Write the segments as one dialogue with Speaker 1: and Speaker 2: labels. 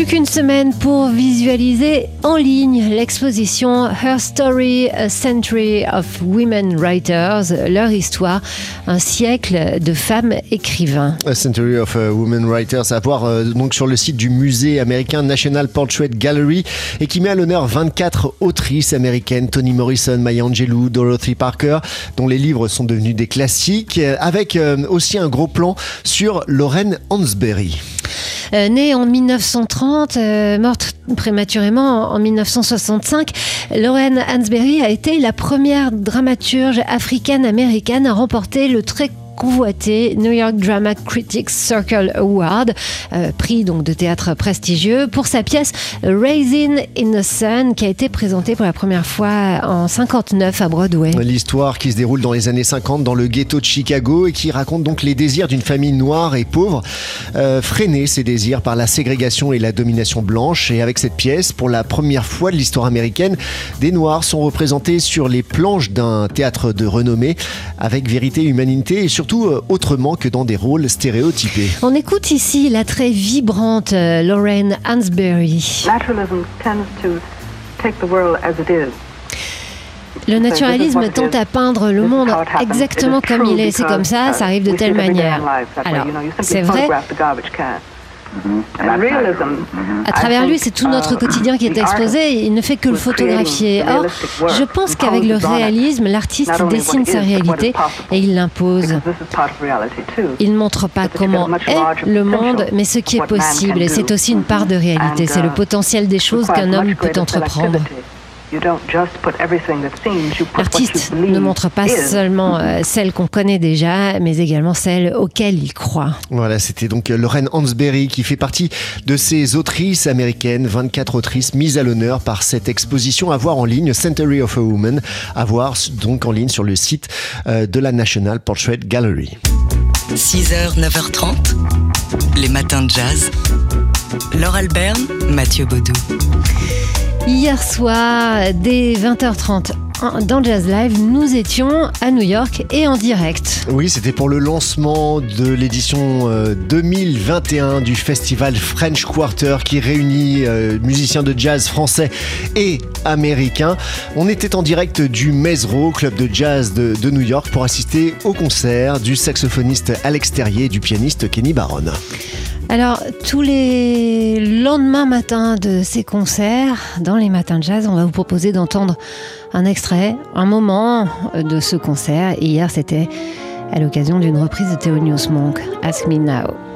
Speaker 1: Plus qu'une semaine pour visualiser en ligne l'exposition Her Story, a Century of Women Writers, leur histoire, un siècle de femmes écrivains.
Speaker 2: A Century of uh, Women Writers, à voir euh, donc sur le site du musée américain National Portrait Gallery et qui met à l'honneur 24 autrices américaines, Toni Morrison, Maya Angelou, Dorothy Parker, dont les livres sont devenus des classiques, euh, avec euh, aussi un gros plan sur Lorraine Hansberry.
Speaker 1: Euh, née en 1930, euh, morte prématurément en 1965, Lorraine Hansberry a été la première dramaturge africaine-américaine à remporter le très convoité New York Drama Critics Circle Award, euh, prix donc de théâtre prestigieux, pour sa pièce Raising in the Sun, qui a été présentée pour la première fois en 59 à Broadway.
Speaker 2: L'histoire qui se déroule dans les années 50 dans le ghetto de Chicago et qui raconte donc les désirs d'une famille noire et pauvre, euh, freiner ses désirs par la ségrégation et la domination blanche. Et avec cette pièce, pour la première fois de l'histoire américaine, des noirs sont représentés sur les planches d'un théâtre de renommée avec vérité, humanité et surtout euh, autrement que dans des rôles stéréotypés.
Speaker 1: On écoute ici la très vibrante euh, Lorraine Hansberry.
Speaker 3: Naturalism tends to take the world as it is.
Speaker 1: Le naturalisme tente à peindre le monde exactement comme il est. C'est comme ça, ça arrive de telle manière. Alors, c'est vrai, à travers lui, c'est tout notre quotidien qui est exposé. Il ne fait que le photographier. Or, je pense qu'avec le réalisme, l'artiste dessine sa réalité et il l'impose. Il ne montre pas comment est le monde, mais ce qui est possible. Et c'est aussi une part de réalité. C'est le potentiel des choses qu'un homme peut entreprendre. L'artiste ne montre pas seulement euh, celles qu'on connaît déjà, mais également celles auxquelles il croit.
Speaker 2: Voilà, c'était donc Lorraine Hansberry qui fait partie de ces autrices américaines, 24 autrices mises à l'honneur par cette exposition à voir en ligne, Century of a Woman, à voir donc en ligne sur le site euh, de la National Portrait Gallery.
Speaker 4: 6h, 9h30, les matins de jazz. Laure Alberne, Mathieu Baudou.
Speaker 1: Hier soir, dès 20h30, dans Jazz Live, nous étions à New York et en direct.
Speaker 2: Oui, c'était pour le lancement de l'édition 2021 du festival French Quarter qui réunit euh, musiciens de jazz français et américains. On était en direct du Mesro, club de jazz de, de New York, pour assister au concert du saxophoniste Alex Terrier et du pianiste Kenny Barron.
Speaker 1: Alors, tous les lendemains matins de ces concerts, dans les matins de jazz, on va vous proposer d'entendre un extrait, un moment de ce concert. Hier, c'était à l'occasion d'une reprise de Thelonious Monk, Ask Me Now.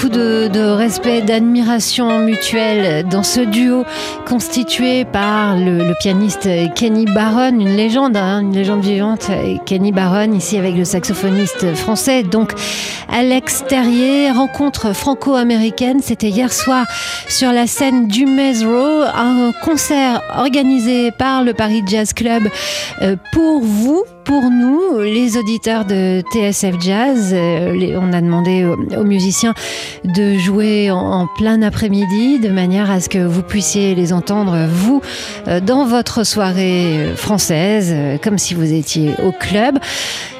Speaker 1: Beaucoup de, respect, d'admiration mutuelle dans ce duo constitué par le, pianiste Kenny Barron, une légende, hein, une légende vivante. Kenny Barron, ici avec le saxophoniste français, donc Alex Terrier. Rencontre franco-américaine, c'était hier soir sur la scène du Maze un concert organisé par le Paris Jazz Club euh, pour vous pour nous, les auditeurs de TSF Jazz, euh, on a demandé aux, musiciens de jouer en, plein après-midi de manière à ce que vous puissiez les entendre, vous, euh, dans votre soirée euh, française, comme si vous étiez au club.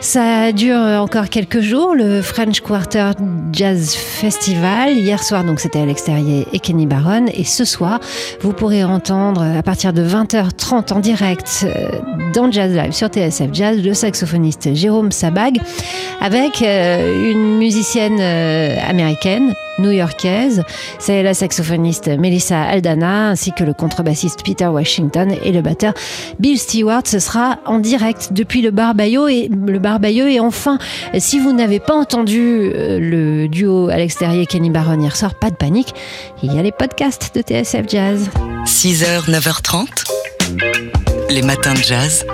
Speaker 1: Ça dure encore quelques jours, le French Quarter Jazz Festival. Hier soir, donc, c'était à l'extérieur et Kenny Barron. Et ce soir, vous pourrez entendre à partir de 20h30 en direct dans Jazz Live sur TSF Jazz le saxophoniste Jérôme Sabag avec euh, une musicienne euh, américaine new-yorkaise, c'est la saxophoniste Melissa Aldana ainsi que le contrebassiste Peter Washington et le batteur Bill Stewart. Ce sera en direct depuis le bar Bayo et le. Et enfin, si vous n'avez pas entendu euh, le duo à l'extérieur Kenny Barron hier soir, pas de panique, il y a les podcasts de TSF Jazz.
Speaker 4: 6h, 9h30. Les matins de jazz.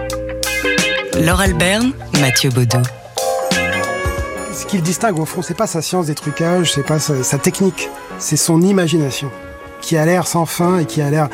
Speaker 4: Laure Alberne, Mathieu Baudou.
Speaker 5: Ce qui le distingue au fond, c'est pas sa science des trucages, c'est pas sa technique, c'est son imagination qui a l'air sans fin et qui a l'air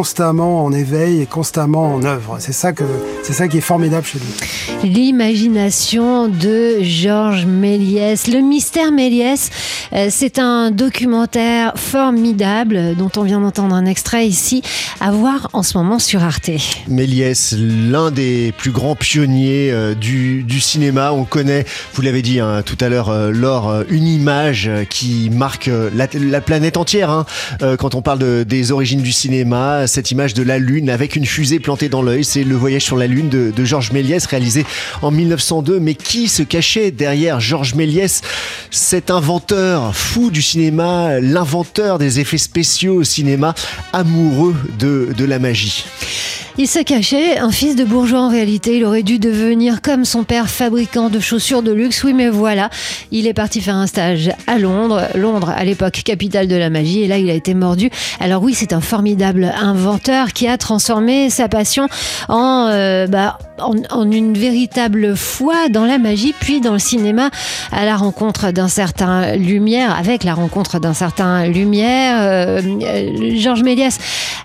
Speaker 5: constamment en éveil et constamment en œuvre. C'est ça que c'est ça qui est formidable chez lui.
Speaker 1: L'imagination de Georges Méliès. Le mystère Méliès, euh, c'est un documentaire formidable dont on vient d'entendre un extrait ici, à voir en ce moment sur Arte.
Speaker 2: Méliès, l'un des plus grands pionniers euh, du, du cinéma. On connaît, vous l'avez dit hein, tout à l'heure, euh, Laure, une image qui marque la, la planète entière. hein. Quand on parle de- des origines du cinéma, cette image de la Lune avec une fusée plantée dans l'œil, c'est le voyage sur la Lune de, Georges Méliès réalisé en 1902. Mais qui se cachait derrière Georges Méliès, cet inventeur fou du cinéma, l'inventeur des effets spéciaux au cinéma, amoureux de la magie
Speaker 1: Il se cachait, un fils de bourgeois en réalité. Il aurait dû devenir comme son père, fabricant de chaussures de luxe. Oui, mais voilà, il est parti faire un stage à Londres. Londres, à l'époque, capitale de la magie. Et là, il a été mordu. Alors oui, c'est un formidable inventeur qui a transformé sa passion en, euh, bah, une véritable foi dans la magie, puis dans le cinéma, à la rencontre d'un certain Lumière, avec la rencontre d'un certain Lumière. euh, euh, Georges Méliès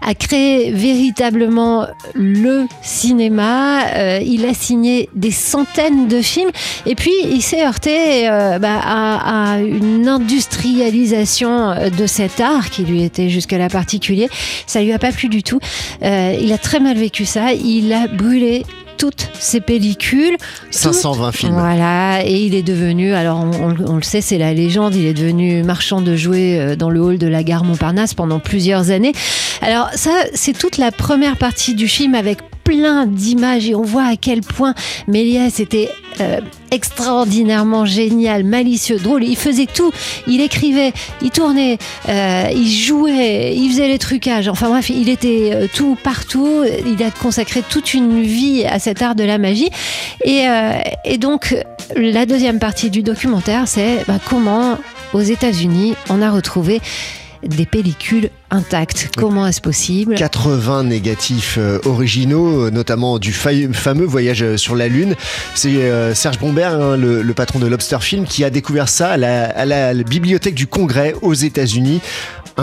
Speaker 1: a créé véritablement le cinéma. Euh, il a signé des centaines de films et puis il s'est heurté euh, bah, à, une industrialisation de cet art qui lui était jusque-là particulier. Ça lui a pas plu du tout. Euh, il a très mal vécu ça. Il a brûlé toutes ses pellicules. toutes-
Speaker 2: 520 films.
Speaker 1: Voilà, et il est devenu, alors on, on- on le sait, c'est la légende, il est devenu marchand de jouets euh, dans le hall de la gare Montparnasse pendant plusieurs années. Alors ça, c'est toute la première partie du film avec plein d'images et on voit à quel point Méliès était euh, extraordinairement génial, malicieux, drôle. Il faisait tout. Il écrivait, il tournait, euh, il jouait, il faisait les trucages. Enfin bref, il était euh, tout partout. Il a consacré toute une vie à cet art de la magie. Et, donc, la deuxième partie du documentaire, c'est bah, comment aux États-Unis on a retrouvé des pellicules intactes. Comment est-ce possible
Speaker 2: 80 négatifs euh, originaux, euh, notamment du fa- fameux voyage euh, sur la Lune. C'est Serge Bombert, hein, le, le patron de Lobster Film, qui a découvert ça à la, à la bibliothèque du Congrès aux États-Unis.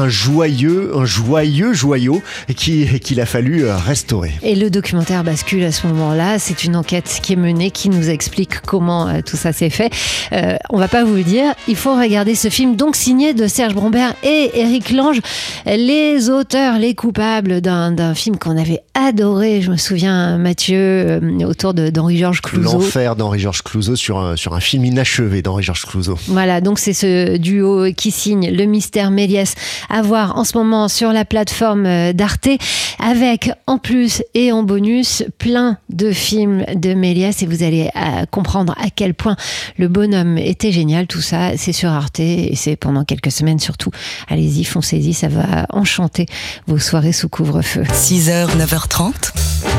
Speaker 2: Un joyeux, un joyeux joyau qui- qu'il a fallu euh, restaurer.
Speaker 1: Et le documentaire bascule à ce moment-là. C'est une enquête qui est menée, qui nous explique comment euh, tout ça s'est fait. Euh, on va pas vous le dire. Il faut regarder ce film, donc signé de Serge Brombert et Éric Lange, les auteurs, les coupables d'un film qu'on avait adoré. Je me souviens, Mathieu, euh, autour d'Henri-Georges Clouzot.
Speaker 2: L'enfer d'Henri-Georges Clouzot sur un, sur un film inachevé d'Henri-Georges Clouzot.
Speaker 1: Voilà, donc c'est ce duo qui signe Le Mystère Méliès à voir en ce moment sur la plateforme euh, d'Arte, avec en plus et en bonus plein de films de Méliès et vous allez euh, comprendre à quel point le bonhomme était génial. Tout ça, c'est sur Arte et c'est pendant quelques semaines surtout. Allez-y, foncez-y, ça va enchanter vos soirées sous couvre-feu.
Speaker 4: 6h, 9h30.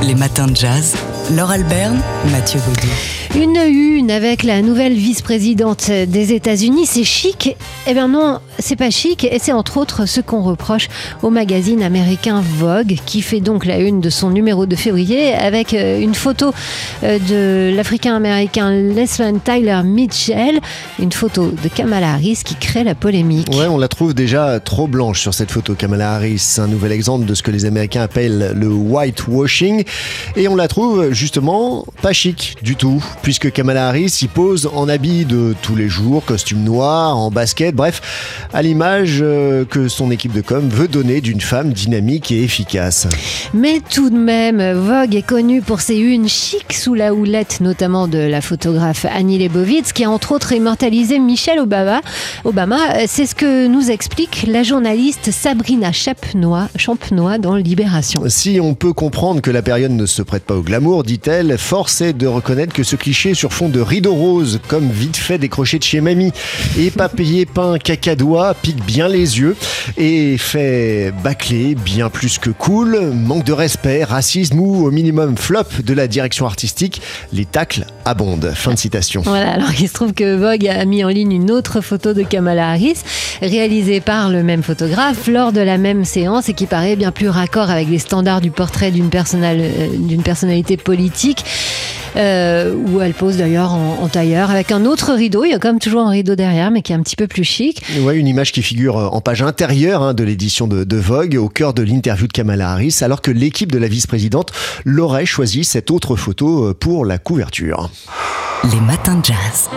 Speaker 4: Les matins de jazz. Laure Alberne, Mathieu Baudou.
Speaker 1: Une une avec la nouvelle vice-présidente des États-Unis, c'est chic. Eh bien non, c'est pas chic et c'est entre autres ce qu'on reproche au magazine américain Vogue qui fait donc la une de son numéro de février avec euh, une photo euh, de l'Africain-américain Leslie Tyler Mitchell, une photo de Kamala Harris qui crée la polémique.
Speaker 2: Ouais, on la trouve déjà trop blanche sur cette photo Kamala Harris, un nouvel exemple de ce que les Américains appellent le whitewashing. Et on la trouve justement pas chic du tout puisque Kamala Harris y pose en habit de tous les jours, costume noir, en basket, bref, à l'image euh, que son équipe de com veut donner d'une femme dynamique et efficace.
Speaker 1: Mais tout de même, Vogue est connu pour ses unes chic sous la houlette, notamment de la photographe Annie Leibovitz, qui a entre autres immortalisé Michelle Obama. Obama, c'est ce que nous explique la journaliste Sabrina Champenois, Champenois dans Libération.
Speaker 2: Si on peut comprendre que la période ne se prête pas au glamour, dit-elle, force est de reconnaître que ce sur fond de rideau rose, comme vite fait décroché de chez mamie, et papier peint cacadois pique bien les yeux et fait bâcler bien plus que cool, manque de respect, racisme ou au minimum flop de la direction artistique, les tacles abondent. Fin de citation.
Speaker 1: Voilà, alors il se trouve que Vogue a mis en ligne une autre photo de Kamala Harris, réalisée par le même photographe lors de la même séance et qui paraît bien plus raccord avec les standards du portrait d'une euh, personnalité politique. Euh, où elle pose d'ailleurs en, tailleur avec un autre rideau. Il y a quand même toujours un rideau derrière, mais qui est un petit peu plus chic.
Speaker 2: Ouais, une image qui figure euh, en page intérieure hein, de l'édition de, de, Vogue, au cœur de l'interview de Kamala Harris, alors que l'équipe de la vice-présidente l'aurait choisi cette autre photo euh, pour la couverture.
Speaker 4: Les matins de jazz.